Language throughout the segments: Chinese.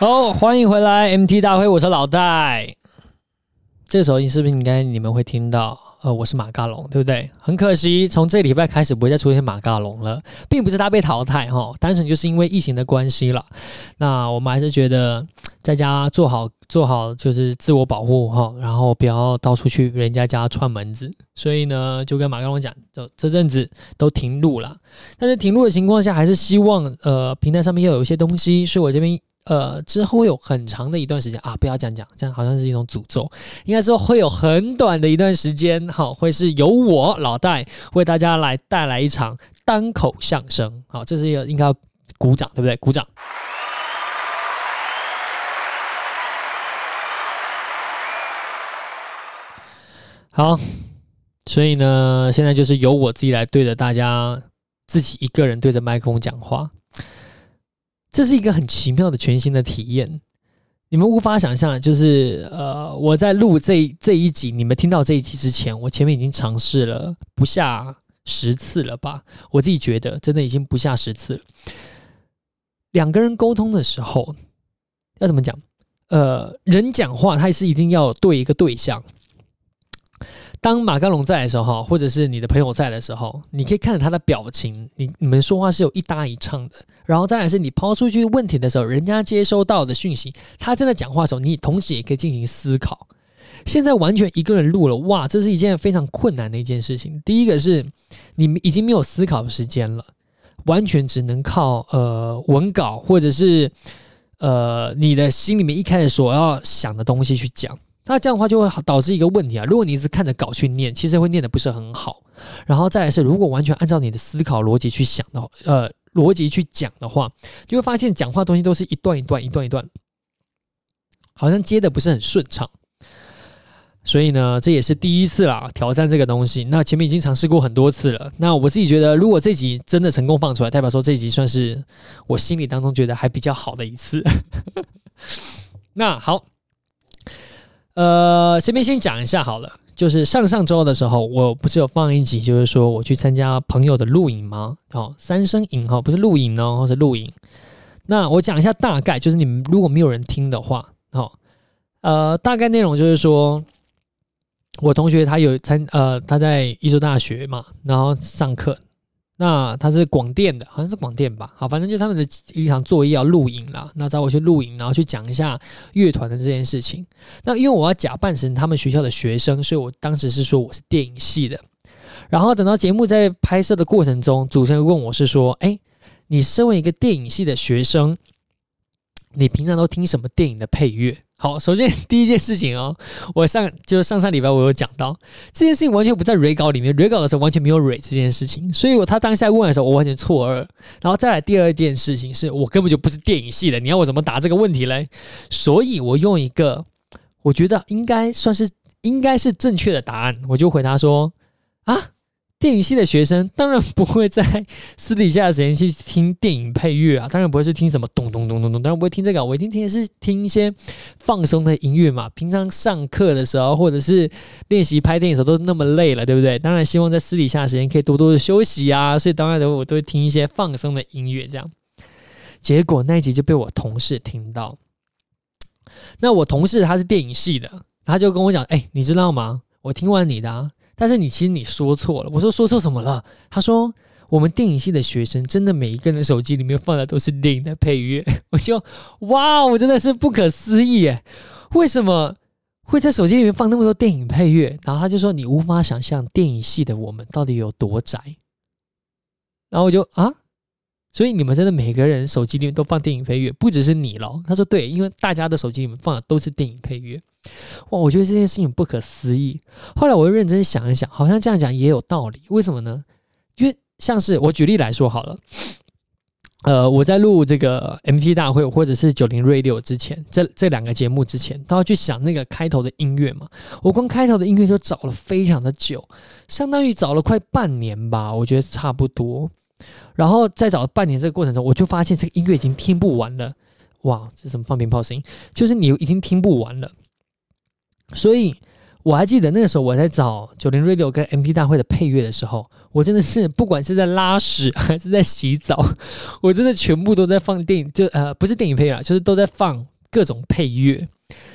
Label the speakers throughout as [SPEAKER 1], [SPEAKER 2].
[SPEAKER 1] 好，欢迎回来 MT 大会，我是老戴。这个时候你是不是应该你们会听到？呃，我是马嘎龙，对不对？很可惜，从这礼拜开始不会再出现马嘎龙了，并不是他被淘汰哈，单纯就是因为疫情的关系了。那我们还是觉得在家做好做好就是自我保护哈，然后不要到处去人家家串门子。所以呢，就跟马嘎龙讲，就这阵子都停录了。但是停录的情况下，还是希望呃平台上面要有一些东西，所以我这边。呃，之后会有很长的一段时间啊，不要这样讲，这样好像是一种诅咒。应该说会有很短的一段时间，好，会是由我老戴为大家来带来一场单口相声。好，这是一个应该要鼓掌，对不对？鼓掌。好，所以呢，现在就是由我自己来对着大家，自己一个人对着麦克风讲话。这是一个很奇妙的全新的体验，你们无法想象。就是呃，我在录这这一集，你们听到这一集之前，我前面已经尝试了不下十次了吧？我自己觉得真的已经不下十次。两个人沟通的时候要怎么讲？呃，人讲话他是一定要对一个对象。当马嘎龙在的时候，或者是你的朋友在的时候，你可以看着他的表情，你你们说话是有一搭一唱的。然后再来是你抛出去问题的时候，人家接收到的讯息，他正在讲话的时候，你同时也可以进行思考。现在完全一个人录了，哇，这是一件非常困难的一件事情。第一个是你已经没有思考时间了，完全只能靠呃文稿或者是呃你的心里面一开始所要想的东西去讲。那这样的话就会导致一个问题啊！如果你一直看着稿去念，其实会念得不是很好。然后再来是，如果完全按照你的思考逻辑去想的话，呃，逻辑去讲的话，就会发现讲话东西都是一段一段、一段一段，好像接的不是很顺畅。所以呢，这也是第一次啦，挑战这个东西。那前面已经尝试过很多次了。那我自己觉得，如果这集真的成功放出来，代表说这集算是我心里当中觉得还比较好的一次。那好。呃，先边先讲一下好了，就是上上周的时候，我不是有放一集，就是说我去参加朋友的录影吗？哦，三声影哈，不是录影哦，是录影。那我讲一下大概，就是你们如果没有人听的话，哦，呃，大概内容就是说，我同学他有参，呃，他在一所大学嘛，然后上课。那他是广电的，好像是广电吧。好，反正就他们的一场作业要录影了。那找我去录影，然后去讲一下乐团的这件事情。那因为我要假扮成他们学校的学生，所以我当时是说我是电影系的。然后等到节目在拍摄的过程中，主持人问我是说：“哎，你身为一个电影系的学生，你平常都听什么电影的配乐？”好，首先第一件事情哦，我上就是上上礼拜我有讲到这件事情，完全不在 re 稿里面，re 稿的时候完全没有 re 这件事情，所以我他当下问的时候，我完全错愕。然后再来第二件事情是，我根本就不是电影系的，你要我怎么答这个问题嘞？所以我用一个我觉得应该算是应该是正确的答案，我就回答说啊。电影系的学生当然不会在私底下的时间去听电影配乐啊，当然不会是听什么咚咚咚咚咚，当然不会听这个，我一定听的是听一些放松的音乐嘛。平常上课的时候或者是练习拍电影的时候都那么累了，对不对？当然希望在私底下的时间可以多多的休息啊，所以当然的我都会听一些放松的音乐这样。结果那一集就被我同事听到，那我同事他是电影系的，他就跟我讲：“哎，你知道吗？我听完你的啊。”但是你其实你说错了，我说说错什么了？他说我们电影系的学生真的每一个人手机里面放的都是电影的配乐，我就哇，我真的是不可思议耶！为什么会在手机里面放那么多电影配乐？然后他就说你无法想象电影系的我们到底有多宅。然后我就啊，所以你们真的每个人手机里面都放电影配乐，不只是你咯。他说对，因为大家的手机里面放的都是电影配乐。哇，我觉得这件事情不可思议。后来我又认真想一想，好像这样讲也有道理。为什么呢？因为像是我举例来说好了，呃，我在录这个 MT 大会或者是九零 Radio 之前，这这两个节目之前，都要去想那个开头的音乐嘛。我光开头的音乐就找了非常的久，相当于找了快半年吧，我觉得差不多。然后再找半年这个过程中，我就发现这个音乐已经听不完了。哇，这什么放鞭炮声音？就是你已经听不完了。所以，我还记得那个时候我在找九零 Radio 跟 MT 大会的配乐的时候，我真的是不管是在拉屎 还是在洗澡，我真的全部都在放电影，就呃不是电影配乐，就是都在放各种配乐，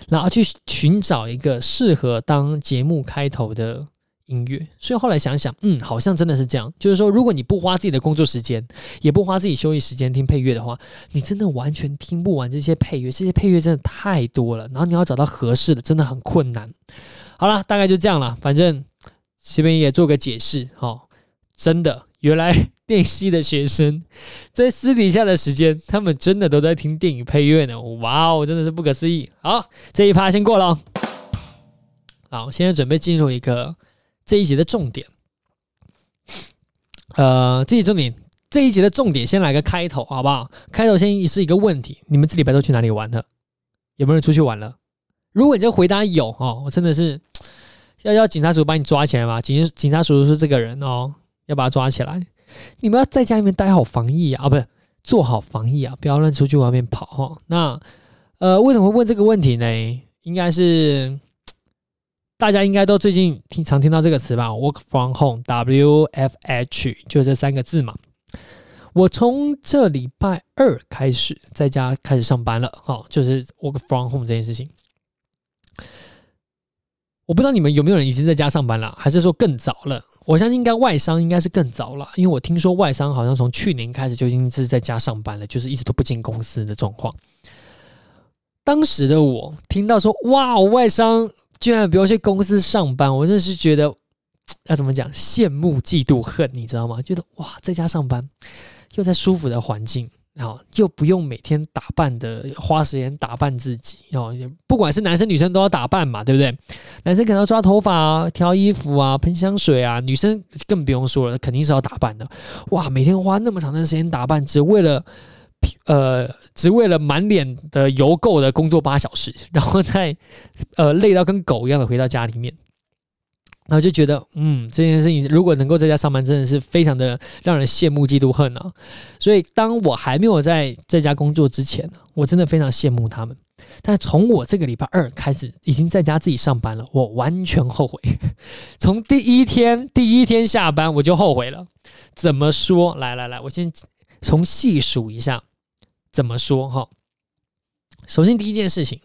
[SPEAKER 1] 然后去寻找一个适合当节目开头的。音乐，所以后来想想，嗯，好像真的是这样。就是说，如果你不花自己的工作时间，也不花自己休息时间听配乐的话，你真的完全听不完这些配乐。这些配乐真的太多了，然后你要找到合适的，真的很困难。好了，大概就这样了。反正这边也做个解释。哦，真的，原来电系的学生在私底下的时间，他们真的都在听电影配乐呢。哇哦，真的是不可思议。好，这一趴先过了。好，现在准备进入一个。这一集的重点，呃，这一重点，这一集的重点，先来个开头，好不好？开头先是一个问题：你们这礼拜都去哪里玩了？有没有人出去玩了？如果你这回答有哦，我真的是要要警察叔叔把你抓起来吗？警警察叔叔是这个人哦，要把他抓起来。你们要在家里面待好防疫啊，啊，不是做好防疫啊，不要乱出去外面跑哈。那呃，为什么会问这个问题呢？应该是。大家应该都最近听常听到这个词吧？Work from home，W F H，就这三个字嘛。我从这礼拜二开始在家开始上班了，哈，就是 Work from home 这件事情。我不知道你们有没有人已经在家上班了，还是说更早了？我相信应该外商应该是更早了，因为我听说外商好像从去年开始就已经是在家上班了，就是一直都不进公司的状况。当时的我听到说，哇，外商。居然不用去公司上班，我真的是觉得 要怎么讲，羡慕嫉妒恨，你知道吗？觉得哇，在家上班又在舒服的环境，然后又不用每天打扮的花时间打扮自己，哦，不管是男生女生都要打扮嘛，对不对？男生可能要抓头发啊、挑衣服啊、喷香水啊，女生更不用说了，肯定是要打扮的。哇，每天花那么长的时间打扮，只为了。呃，只为了满脸的油垢的工作八小时，然后再呃累到跟狗一样的回到家里面，然后就觉得，嗯，这件事情如果能够在家上班，真的是非常的让人羡慕嫉妒恨啊。所以当我还没有在在家工作之前，我真的非常羡慕他们。但从我这个礼拜二开始已经在家自己上班了，我完全后悔。从第一天第一天下班我就后悔了。怎么说？来来来，我先从细数一下。怎么说哈？首先第一件事情，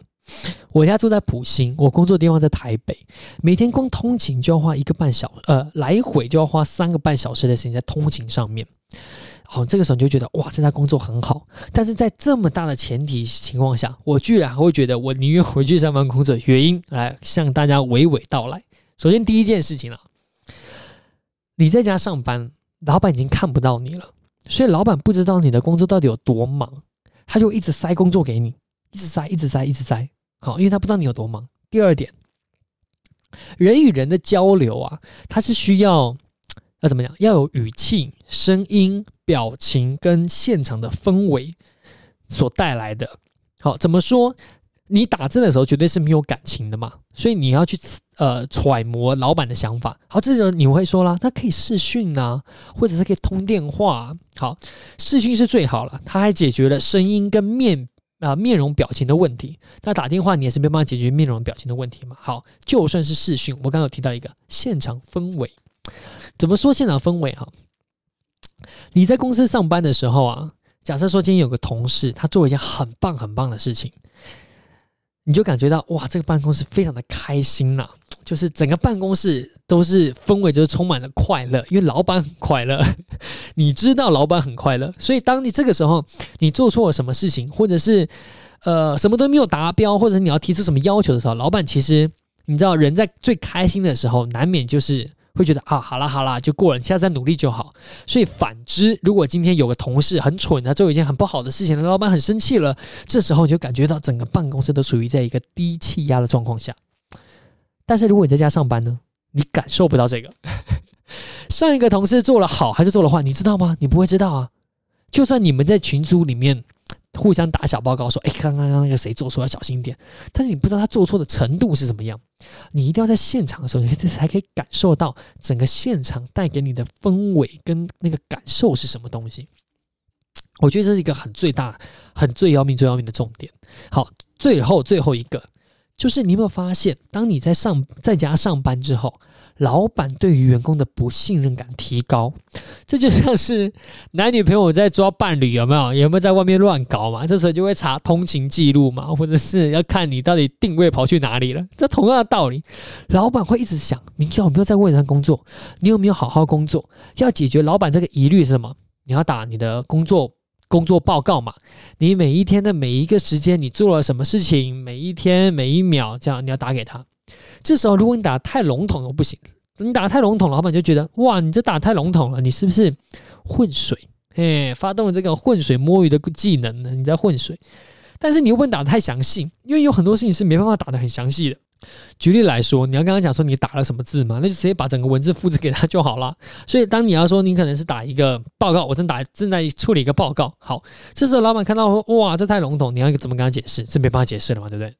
[SPEAKER 1] 我家住在普兴，我工作的地方在台北，每天光通勤就要花一个半小，呃，来回就要花三个半小时的时间在通勤上面。好，这个时候你就觉得哇，这家工作很好。但是在这么大的前提情况下，我居然还会觉得我宁愿回去上班工作，原因来向大家娓娓道来。首先第一件事情啊，你在家上班，老板已经看不到你了，所以老板不知道你的工作到底有多忙。他就一直塞工作给你，一直塞，一直塞，一直塞。好，因为他不知道你有多忙。第二点，人与人的交流啊，他是需要要怎么讲？要有语气、声音、表情跟现场的氛围所带来的。好，怎么说？你打字的时候绝对是没有感情的嘛，所以你要去呃揣摩老板的想法。好，这时候你会说啦，他可以视讯啊，或者是可以通电话。好，视讯是最好了，他还解决了声音跟面啊、面容表情的问题。那打电话你也是没办法解决面容表情的问题嘛。好，就算是视讯，我刚刚有提到一个现场氛围，怎么说现场氛围哈？你在公司上班的时候啊，假设说今天有个同事，他做了一件很棒很棒的事情。你就感觉到哇，这个办公室非常的开心呐、就是整个办公室都是氛围，就是充满了快乐，因为老板很快乐，你知道老板很快乐，所以当你这个时候你做错了什么事情，或者是呃什么都没有达标，或者你要提出什么要求的时候，老板其实你知道人在最开心的时候，难免就是。会觉得啊，好啦好啦，就过了，你下次再努力就好。所以反之，如果今天有个同事很蠢，他做一件很不好的事情，老板很生气了，这时候你就感觉到整个办公室都处于在一个低气压的状况下。但是如果你在家上班呢，你感受不到这个。上一个同事做了好还是做了坏，你知道吗？你不会知道啊。就算你们在群组里面。互相打小报告说：“哎，刚刚刚那个谁做错，要小心一点。”但是你不知道他做错的程度是怎么样。你一定要在现场的时候，你这才可以感受到整个现场带给你的氛围跟那个感受是什么东西。我觉得这是一个很最大、很最要命、最要命的重点。好，最后最后一个就是你有没有发现，当你在上在家上班之后，老板对于员工的不信任感提高，这就像是男女朋友在抓伴侣有没有？有没有在外面乱搞嘛？这时候就会查通勤记录嘛，或者是要看你到底定位跑去哪里了。这同样的道理，老板会一直想你有没有在位置上工作，你有没有好好工作？要解决老板这个疑虑是什么？你要打你的工作。工作报告嘛，你每一天的每一个时间，你做了什么事情？每一天每一秒，这样你要打给他。这时候，如果你打太笼统又不行，你打太笼统，老板就觉得哇，你这打太笼统了，你是不是混水？哎，发动了这个浑水摸鱼的技能呢？你在混水。但是你又不能打得太详细，因为有很多事情是没办法打得很详细的。举例来说，你要跟他讲说你打了什么字嘛，那就直接把整个文字复制给他就好了。所以当你要说你可能是打一个报告，我正打正在处理一个报告，好，这时候老板看到说哇，这太笼统，你要怎么跟他解释？是没办法解释了嘛，对不对？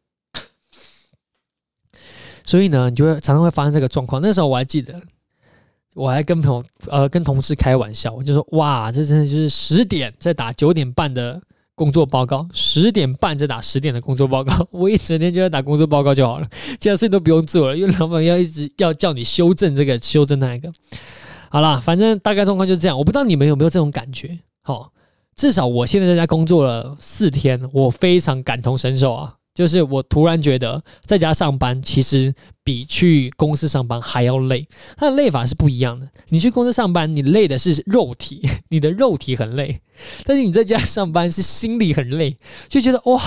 [SPEAKER 1] 所以呢，你就会常常会发生这个状况。那时候我还记得，我还跟朋友呃跟同事开玩笑，我就说哇，这真的就是十点在打九点半的。工作报告十点半再打十点的工作报告，我一整天就在打工作报告就好了，其他事情都不用做了，因为老板要一直要叫你修正这个修正那个。好啦，反正大概状况就是这样，我不知道你们有没有这种感觉。好，至少我现在在家工作了四天，我非常感同身受啊。就是我突然觉得在家上班其实比去公司上班还要累，它的累法是不一样的。你去公司上班，你累的是肉体，你的肉体很累；但是你在家上班是心里很累，就觉得哇，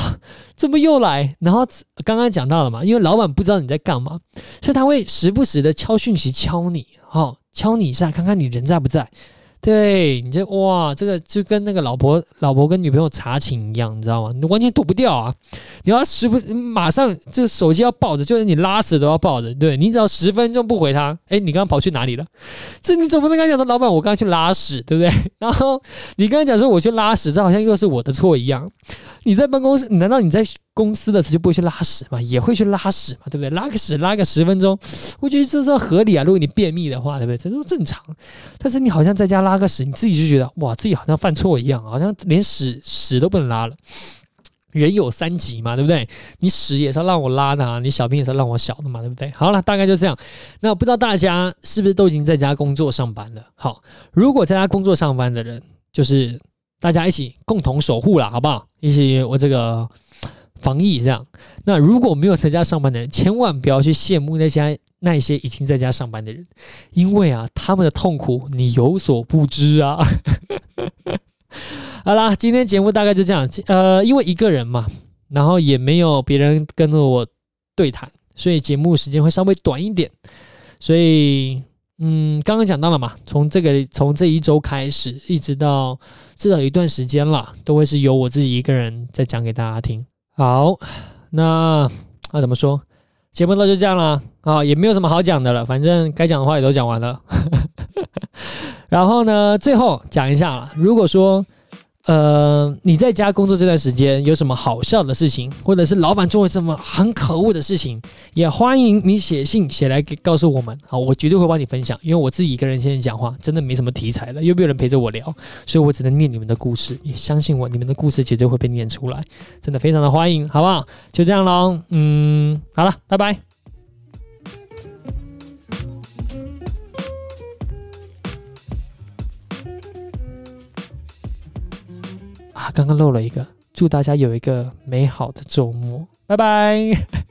[SPEAKER 1] 怎么又来？然后刚刚讲到了嘛，因为老板不知道你在干嘛，所以他会时不时的敲讯息敲你，哈，敲你一下，看看你人在不在。对，你这哇，这个就跟那个老婆、老婆跟女朋友查寝一样，你知道吗？你完全躲不掉啊！你要时不马上这个手机要抱着，就是你拉屎都要抱着。对，你只要十分钟不回他，哎，你刚刚跑去哪里了？这你总不能跟他讲说，老板，我刚刚去拉屎，对不对？然后你刚刚讲说我去拉屎，这好像又是我的错一样。你在办公室，难道你在公司的时候就不会去拉屎嘛？也会去拉屎嘛，对不对？拉个屎拉个十分钟，我觉得这算合理啊。如果你便秘的话，对不对？这都正常。但是你好像在家拉个屎，你自己就觉得哇，自己好像犯错一样，好像连屎屎都不能拉了。人有三急嘛，对不对？你屎也是要让我拉的啊，你小便也是让我小的嘛，对不对？好了，大概就这样。那不知道大家是不是都已经在家工作上班了？好，如果在家工作上班的人，就是。大家一起共同守护了，好不好？一起我这个防疫这样。那如果没有在家上班的人，千万不要去羡慕那些那些已经在家上班的人，因为啊，他们的痛苦你有所不知啊。好啦，今天节目大概就这样。呃，因为一个人嘛，然后也没有别人跟着我对谈，所以节目时间会稍微短一点。所以。嗯，刚刚讲到了嘛，从这个从这一周开始，一直到至少一段时间了，都会是由我自己一个人在讲给大家听。好，那那怎么说？节目到就这样了啊，也没有什么好讲的了，反正该讲的话也都讲完了。然后呢，最后讲一下了，如果说。呃，你在家工作这段时间有什么好笑的事情，或者是老板做了什么很可恶的事情，也欢迎你写信写来给告诉我们。好，我绝对会帮你分享，因为我自己一个人现在讲话真的没什么题材了，又没有人陪着我聊，所以我只能念你们的故事。也相信我，你们的故事绝对会被念出来，真的非常的欢迎，好不好？就这样喽，嗯，好了，拜拜。啊刚刚漏了一个，祝大家有一个美好的周末，拜拜。